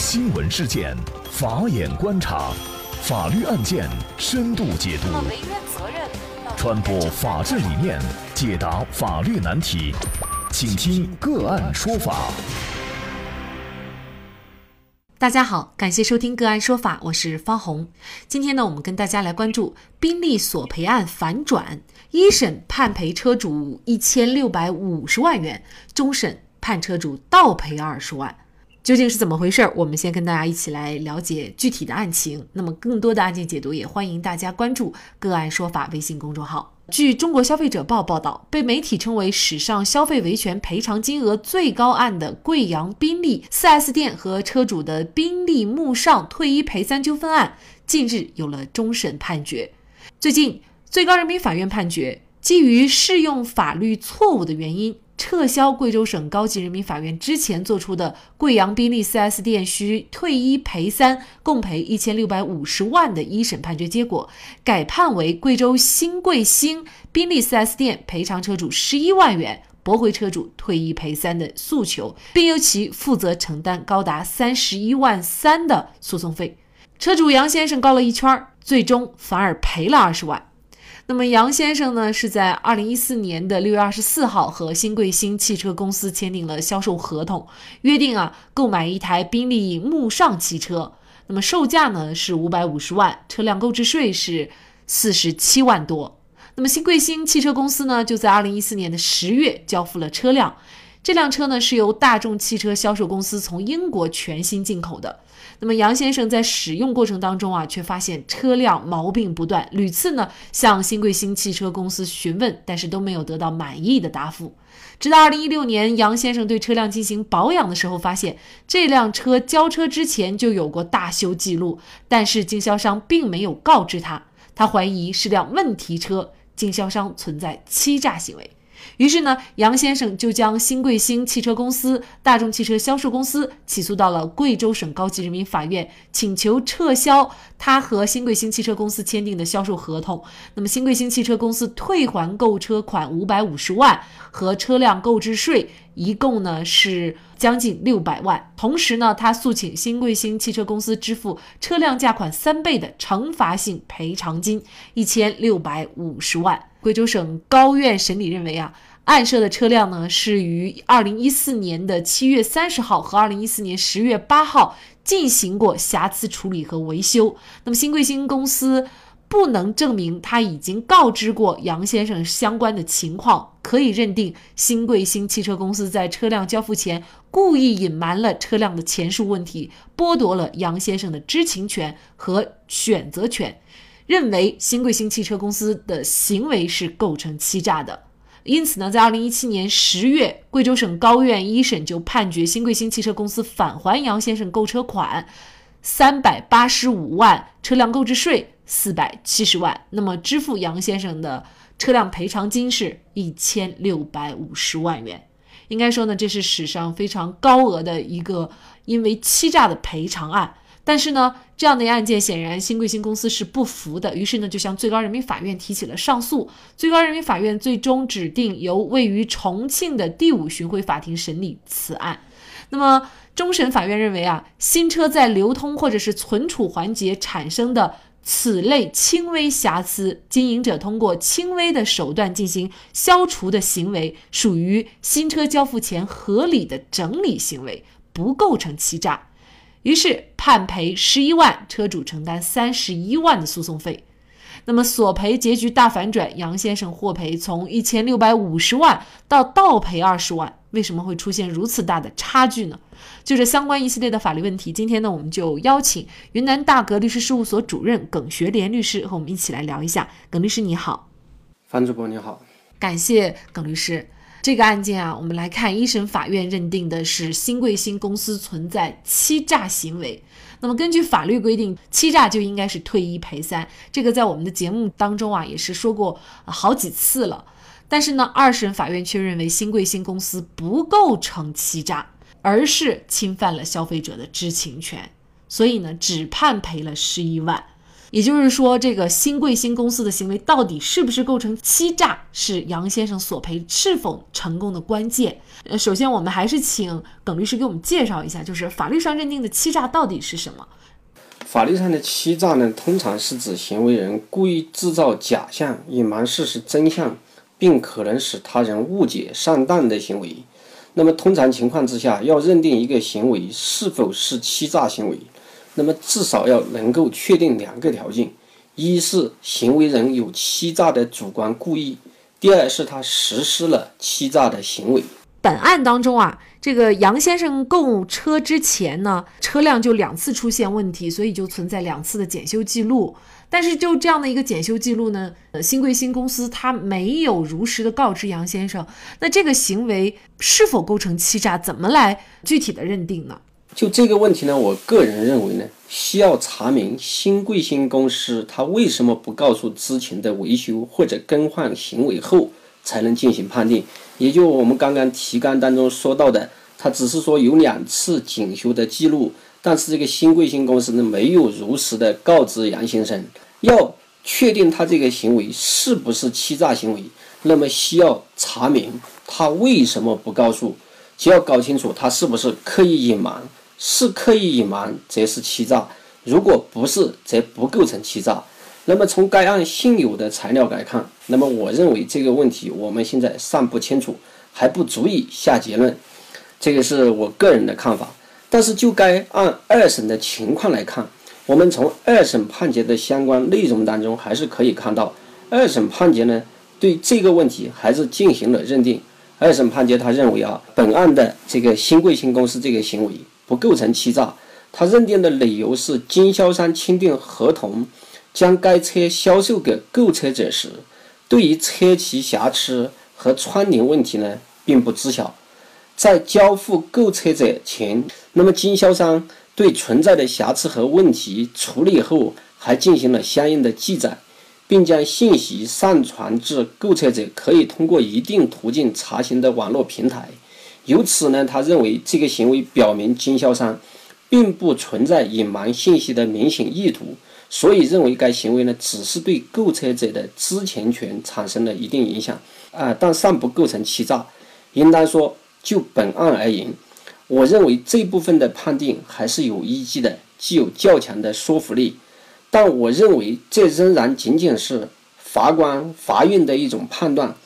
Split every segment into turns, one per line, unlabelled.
新闻事件，法眼观察，法律案件深度解读，传播法治理念，解答法律难题，请听个案说法。
大家好，感谢收听个案说法，我是方红。今天呢，我们跟大家来关注宾利索赔案反转，一审判赔车主一千六百五十万元，终审判车主倒赔二十万，究竟是怎么回事？我们先跟大家一起来了解具体的案情。那么，更多的案件解读，也欢迎大家关注个案说法微信公众号。据中国消费者报报道，被媒体称为史上消费维权赔偿金额最高案的贵阳宾利 4S 店和车主的宾利慕尚退一赔三纠纷案，近日有了终审判决。最近，最高人民法院判决，基于适用法律错误的原因。撤销贵州省高级人民法院之前作出的贵阳宾利 4S 店需退一赔三，共赔一千六百五十万的一审判决结果，改判为贵州新贵兴宾利 4S 店赔偿车主十一万元，驳回车主退一赔三的诉求，并由其负责承担高达三十一万三的诉讼费。车主杨先生告了一圈，最终反而赔了二十万。那么杨先生呢，是在二零一四年的六月二十四号和新贵兴汽车公司签订了销售合同，约定啊购买一台宾利慕尚汽车，那么售价呢是五百五十万，车辆购置税是四十七万多。那么新贵兴汽车公司呢，就在二零一四年的十月交付了车辆。这辆车呢是由大众汽车销售公司从英国全新进口的。那么杨先生在使用过程当中啊，却发现车辆毛病不断，屡次呢向新贵兴汽车公司询问，但是都没有得到满意的答复。直到二零一六年，杨先生对车辆进行保养的时候，发现这辆车交车之前就有过大修记录，但是经销商并没有告知他，他怀疑是辆问题车，经销商存在欺诈行为。于是呢，杨先生就将新贵星汽车公司、大众汽车销售公司起诉到了贵州省高级人民法院，请求撤销他和新贵星汽车公司签订的销售合同。那么，新贵星汽车公司退还购车款五百五十万和车辆购置税，一共呢是将近六百万。同时呢，他诉请新贵兴汽车公司支付车辆价款三倍的惩罚性赔偿金一千六百五十万。贵州省高院审理认为啊，案涉的车辆呢是于二零一四年的七月三十号和二零一四年十月八号进行过瑕疵处理和维修。那么新贵兴公司不能证明他已经告知过杨先生相关的情况，可以认定新贵兴汽车公司在车辆交付前故意隐瞒了车辆的前述问题，剥夺了杨先生的知情权和选择权。认为新贵兴汽车公司的行为是构成欺诈的，因此呢，在二零一七年十月，贵州省高院一审就判决新贵兴汽车公司返还杨先生购车款三百八十五万，车辆购置税四百七十万，那么支付杨先生的车辆赔偿金是一千六百五十万元。应该说呢，这是史上非常高额的一个因为欺诈的赔偿案。但是呢，这样的案件显然新贵兴公司是不服的，于是呢就向最高人民法院提起了上诉。最高人民法院最终指定由位于重庆的第五巡回法庭审理此案。那么终审法院认为啊，新车在流通或者是存储环节产生的此类轻微瑕疵，经营者通过轻微的手段进行消除的行为，属于新车交付前合理的整理行为，不构成欺诈。于是判赔十一万，车主承担三十一万的诉讼费。那么索赔结局大反转，杨先生获赔从一千六百五十万到倒赔二十万。为什么会出现如此大的差距呢？就这相关一系列的法律问题，今天呢，我们就邀请云南大格律师事务所主任耿学莲律师和我们一起来聊一下。耿律师你好，
樊主播你好，
感谢耿律师。这个案件啊，我们来看，一审法院认定的是新贵兴公司存在欺诈行为。那么根据法律规定，欺诈就应该是退一赔三。这个在我们的节目当中啊，也是说过好几次了。但是呢，二审法院却认为新贵新公司不构成欺诈，而是侵犯了消费者的知情权，所以呢，只判赔了十一万。也就是说，这个新贵新公司的行为到底是不是构成欺诈，是杨先生索赔是否成功的关键。呃，首先我们还是请耿律师给我们介绍一下，就是法律上认定的欺诈到底是什么？
法律上的欺诈呢，通常是指行为人故意制造假象，隐瞒事实真相，并可能使他人误解上当的行为。那么，通常情况之下，要认定一个行为是否是欺诈行为。那么至少要能够确定两个条件：一是行为人有欺诈的主观故意；第二是他实施了欺诈的行为。
本案当中啊，这个杨先生购车之前呢，车辆就两次出现问题，所以就存在两次的检修记录。但是就这样的一个检修记录呢，呃，新贵新公司他没有如实的告知杨先生，那这个行为是否构成欺诈？怎么来具体的认定呢？
就这个问题呢，我个人认为呢，需要查明新贵新公司他为什么不告诉之前的维修或者更换行为后才能进行判定。也就我们刚刚提纲当中说到的，他只是说有两次检修的记录，但是这个新贵新公司呢没有如实的告知杨先生。要确定他这个行为是不是欺诈行为，那么需要查明他为什么不告诉，就要搞清楚他是不是刻意隐瞒。是刻意隐瞒，则是欺诈；如果不是，则不构成欺诈。那么从该案现有的材料来看，那么我认为这个问题我们现在尚不清楚，还不足以下结论。这个是我个人的看法。但是就该案二审的情况来看，我们从二审判决的相关内容当中，还是可以看到，二审判决呢对这个问题还是进行了认定。二审判决他认为啊，本案的这个新贵新公司这个行为。不构成欺诈，他认定的理由是经销商签订合同将该车销售给购车者时，对于车漆瑕疵和窗帘问题呢并不知晓，在交付购车者前，那么经销商对存在的瑕疵和问题处理后，还进行了相应的记载，并将信息上传至购车者可以通过一定途径查询的网络平台。由此呢，他认为这个行为表明经销商并不存在隐瞒信息的明显意图，所以认为该行为呢只是对购车者的知情权产生了一定影响啊，但尚不构成欺诈。应当说，就本案而言，我认为这部分的判定还是有依据的，具有较强的说服力。但我认为这仍然仅仅是法官、法院的一种判断，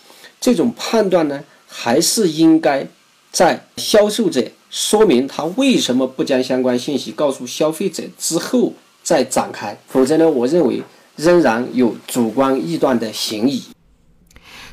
这种判断呢，还是应该。在销售者说明他为什么不将相关信息告诉消费者之后再展开，否则呢，我认为仍然有主观臆断的嫌疑。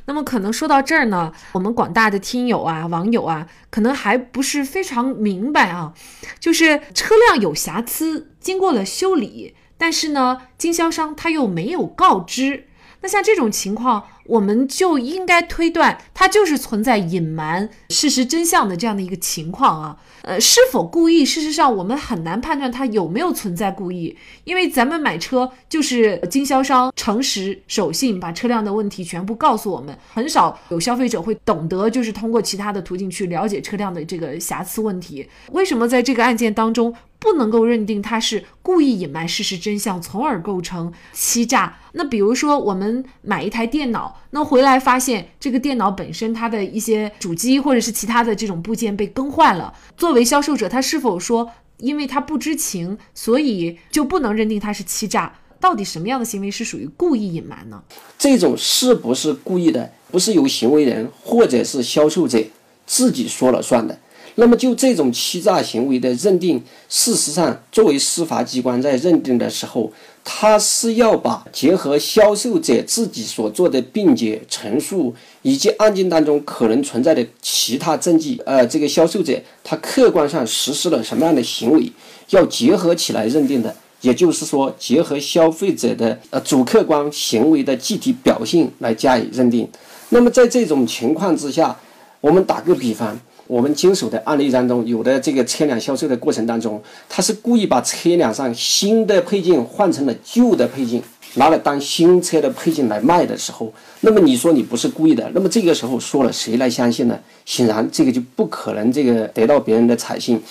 那么，可能说到这儿呢，我们广大的听友啊、网友啊，可能还不是非常明白啊，就是车辆有瑕疵，经过了修理，但是呢，经销商他又没有告知。那像这种情况，我们就应该推断他就是存在隐瞒事实真相的这样的一个情况啊。呃，是否故意？事实上，我们很难判断他有没有存在故意，因为咱们买车就是经销商诚实守信，把车辆的问题全部告诉我们，很少有消费者会懂得就是通过其他的途径去了解车辆的这个瑕疵问题。为什么在这个案件当中？不能够认定他是故意隐瞒事实真相，从而构成欺诈。那比如说，我们买一台电脑，那回来发现这个电脑本身它的一些主机或者是其他的这种部件被更换了，作为销售者，他是否说因为他不知情，所以就不能认定他是欺诈？到底什么样的行为是属于故意隐瞒呢？
这种是不是故意的，不是由行为人或者是销售者自己说了算的。那么就这种欺诈行为的认定，事实上，作为司法机关在认定的时候，他是要把结合销售者自己所做的辩解陈述，以及案件当中可能存在的其他证据，呃，这个销售者他客观上实施了什么样的行为，要结合起来认定的。也就是说，结合消费者的呃主客观行为的具体表现来加以认定。那么在这种情况之下，我们打个比方。我们经手的案例当中，有的这个车辆销售的过程当中，他是故意把车辆上新的配件换成了旧的配件，拿来当新车的配件来卖的时候，那么你说你不是故意的，那么这个时候说了谁来相信呢？显然这个就不可能这个得到别人的采信。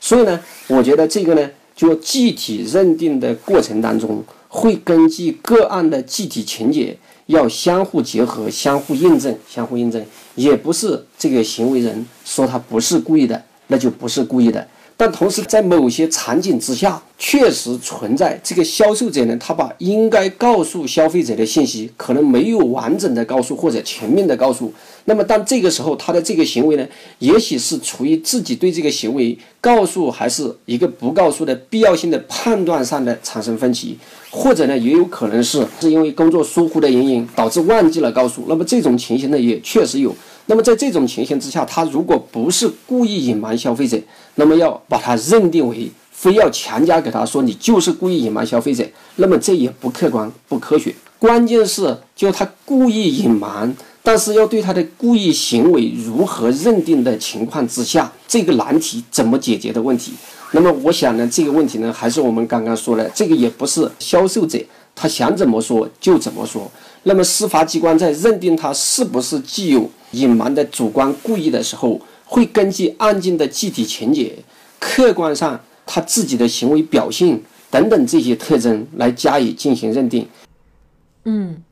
所以呢，我觉得这个呢，就具体认定的过程当中，会根据个案的具体情节，要相互结合、相互印证、相互印证，也不是这个行为人说他不是故意的，那就不是故意的。但同时，在某些场景之下，确实存在这个销售者呢，他把应该告诉消费者的信息，可能没有完整的告诉或者全面的告诉。那么，当这个时候，他的这个行为呢，也许是处于自己对这个行为告诉还是一个不告诉的必要性的判断上的产生分歧，或者呢，也有可能是是因为工作疏忽的原因导致忘记了告诉。那么这种情形呢，也确实有。那么在这种情形之下，他如果不是故意隐瞒消费者，那么要把他认定为非要强加给他说你就是故意隐瞒消费者，那么这也不客观不科学。关键是就他故意隐瞒，但是要对他的故意行为如何认定的情况之下，这个难题怎么解决的问题。那么我想呢，这个问题呢，还是我们刚刚说的，这个也不是销售者他想怎么说就怎么说。那么司法机关在认定他是不是具有。隐瞒的主观故意的时候，会根据案件的具体情节、客观上他自己的行为表现等等这些特征来加以进行认定。
嗯，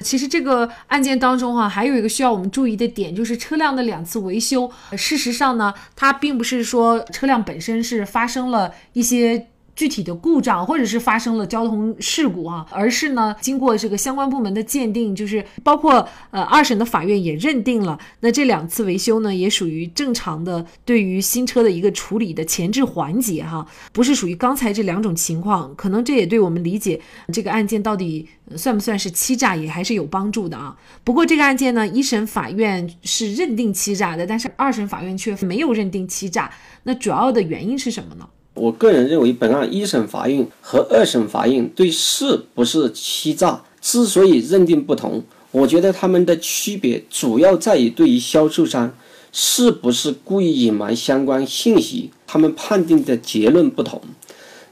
其实这个案件当中哈，还有一个需要我们注意的点，就是车辆的两次维修。事实上呢，它并不是说车辆本身是发生了一些。具体的故障或者是发生了交通事故啊，而是呢，经过这个相关部门的鉴定，就是包括呃二审的法院也认定了，那这两次维修呢，也属于正常的对于新车的一个处理的前置环节哈，不是属于刚才这两种情况，可能这也对我们理解这个案件到底算不算是欺诈也还是有帮助的啊。不过这个案件呢，一审法院是认定欺诈的，但是二审法院却没有认定欺诈，那主要的原因是什么呢？
我个人认为，本案一审法院和二审法院对是不是欺诈之所以认定不同，我觉得他们的区别主要在于对于销售商是不是故意隐瞒相关信息，他们判定的结论不同。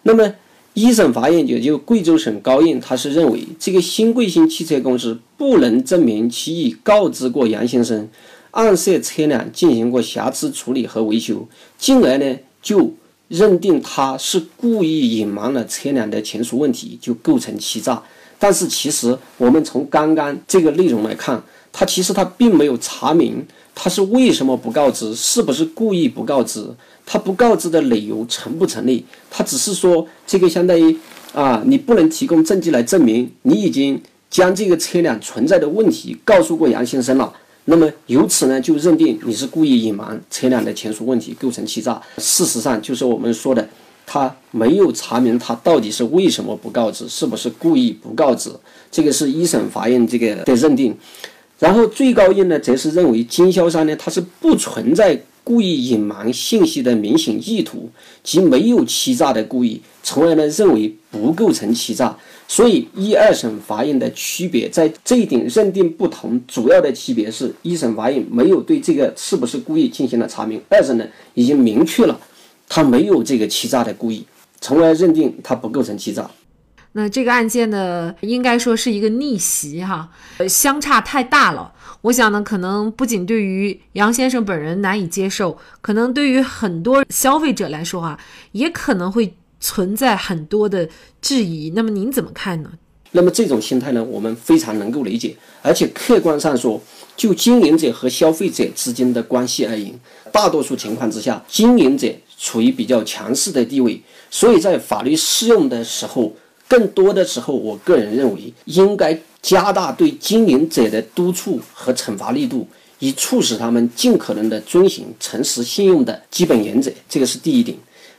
那么一审法院也就贵州省高院，他是认为这个新贵星汽车公司不能证明其已告知过杨先生，暗涉车辆进行过瑕疵处理和维修，进而呢就。认定他是故意隐瞒了车辆的前属问题，就构成欺诈。但是其实我们从刚刚这个内容来看，他其实他并没有查明他是为什么不告知，是不是故意不告知，他不告知的理由成不成立？他只是说这个相当于啊，你不能提供证据来证明你已经将这个车辆存在的问题告诉过杨先生了。那么由此呢，就认定你是故意隐瞒车辆的前述问题，构成欺诈。事实上，就是我们说的，他没有查明他到底是为什么不告知，是不是故意不告知，这个是一审法院这个的认定。然后最高院呢，则是认为经销商呢，他是不存在故意隐瞒信息的明显意图，即没有欺诈的故意，从而呢，认为不构成欺诈。所以，一二审法院的区别在这一点认定不同，主要的区别是一审法院没有对这个是不是故意进行了查明，二审呢已经明确了他没有这个欺诈的故意，从而认定他不构成欺诈。
那这个案件呢，应该说是一个逆袭哈，呃，相差太大了。我想呢，可能不仅对于杨先生本人难以接受，可能对于很多消费者来说啊，也可能会。存在很多的质疑，那么您怎么看呢？
那么这种心态呢，我们非常能够理解，而且客观上说，就经营者和消费者之间的关系而言，大多数情况之下，经营者处于比较强势的地位，所以在法律适用的时候，更多的时候，我个人认为应该加大对经营者的督促和惩罚力度，以促使他们尽可能的遵循诚实信用的基本原则，这个是第一点。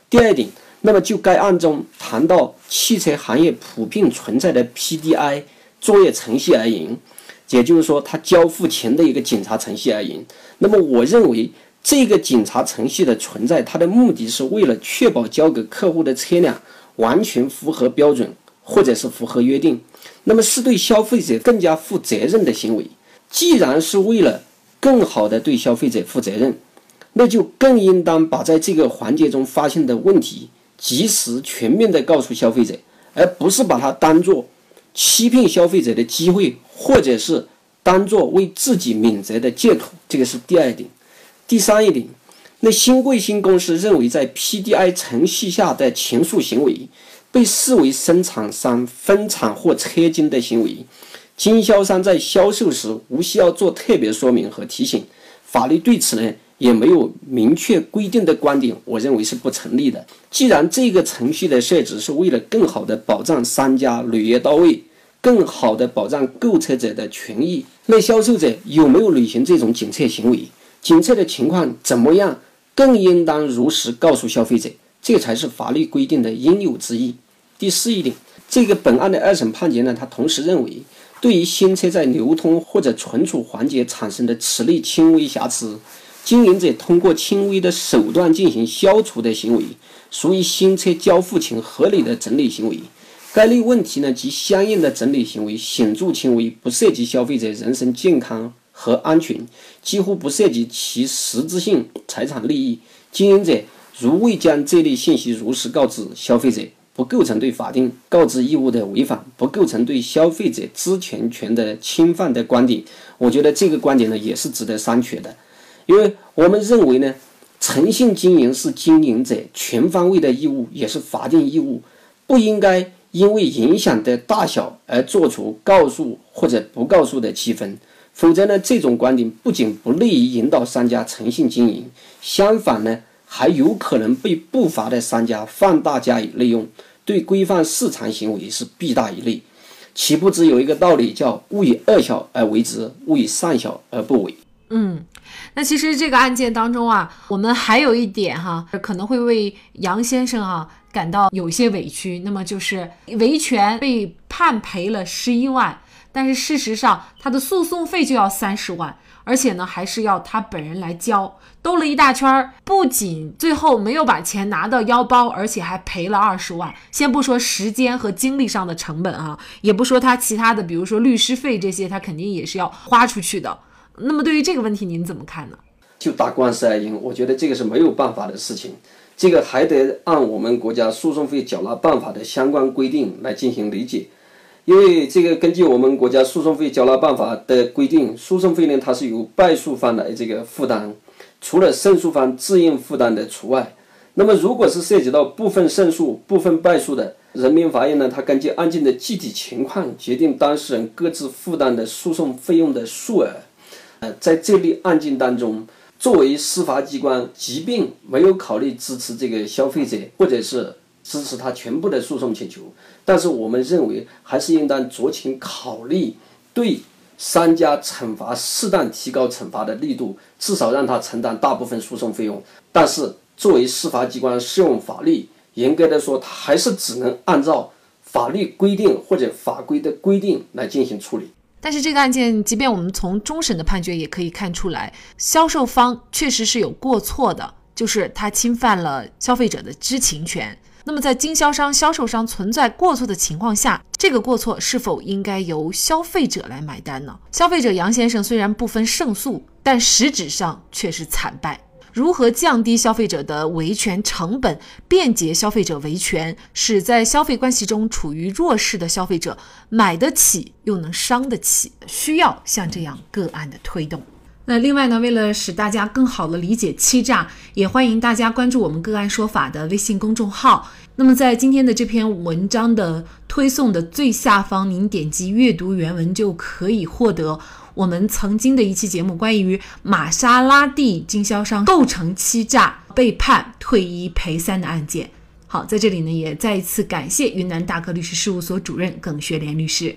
第二点。那么就该案中谈到汽车行业普遍存在的 PDI 作业程序而言，也就是说，他交付前的一个检查程序而言，那么我认为这个检查程序的存在，它的目的是为了确保交给客户的车辆完全符合标准，或者是符合约定，那么是对消费者更加负责任的行为。既然是为了更好的对消费者负责任，那就更应当把在这个环节中发现的问题。及时全面的告诉消费者，而不是把它当做欺骗消费者的机会，或者是当做为自己免责的借口。这个是第二点。第三一点，那新贵新公司认为，在 PDI 程序下的前述行为，被视为生产商分厂或车间的行为。经销商在销售时无需要做特别说明和提醒，法律对此呢也没有明确规定的观点，我认为是不成立的。既然这个程序的设置是为了更好的保障商家履约到位，更好的保障购车者的权益，那销售者有没有履行这种检测行为，检测的情况怎么样，更应当如实告诉消费者，这才是法律规定的应有之义。第四一点，这个本案的二审判决呢，他同时认为。对于新车在流通或者存储环节产生的此类轻微瑕疵，经营者通过轻微的手段进行消除的行为，属于新车交付前合理的整理行为。该类问题呢及相应的整理行为显著轻微，不涉及消费者人身健康和安全，几乎不涉及其实质性财产利益。经营者如未将这类信息如实告知消费者。不构成对法定告知义务的违反，不构成对消费者知情权的侵犯的观点，我觉得这个观点呢也是值得商榷的，因为我们认为呢，诚信经营是经营者全方位的义务，也是法定义务，不应该因为影响的大小而做出告诉或者不告诉的区分，否则呢，这种观点不仅不利于引导商家诚信经营，相反呢。还有可能被不法的商家放大加以利用，对规范市场行为是弊大于利。岂不知有一个道理，叫勿以恶小而为之，勿以善小而不为。
嗯，那其实这个案件当中啊，我们还有一点哈，可能会为杨先生啊感到有些委屈。那么就是维权被判赔了十一万，但是事实上他的诉讼费就要三十万。而且呢，还是要他本人来交，兜了一大圈儿，不仅最后没有把钱拿到腰包，而且还赔了二十万。先不说时间和精力上的成本啊，也不说他其他的，比如说律师费这些，他肯定也是要花出去的。那么对于这个问题，您怎么看呢？
就打官司而言，我觉得这个是没有办法的事情，这个还得按我们国家诉讼费缴纳办法的相关规定来进行理解。因为这个根据我们国家诉讼费缴纳办法的规定，诉讼费呢它是由败诉方来这个负担，除了胜诉方自愿负担的除外。那么如果是涉及到部分胜诉、部分败诉的，人民法院呢，它根据案件的具体情况决定当事人各自负担的诉讼费用的数额。呃，在这类案件当中，作为司法机关，即便没有考虑支持这个消费者，或者是。支持他全部的诉讼请求，但是我们认为还是应当酌情考虑对商家惩罚适当提高惩罚的力度，至少让他承担大部分诉讼费用。但是作为司法机关适用法律，严格的说，他还是只能按照法律规定或者法规的规定来进行处理。
但是这个案件，即便我们从终审的判决也可以看出来，销售方确实是有过错的，就是他侵犯了消费者的知情权。那么，在经销商、销售商存在过错的情况下，这个过错是否应该由消费者来买单呢？消费者杨先生虽然不分胜诉，但实质上却是惨败。如何降低消费者的维权成本，便捷消费者维权，使在消费关系中处于弱势的消费者买得起又能伤得起？需要像这样个案的推动。那另外呢，为了使大家更好的理解欺诈，也欢迎大家关注我们个案说法的微信公众号。那么在今天的这篇文章的推送的最下方，您点击阅读原文就可以获得我们曾经的一期节目，关于玛莎拉蒂经销商构成欺诈被判退一赔三的案件。好，在这里呢，也再一次感谢云南大哥律师事务所主任耿学莲律师。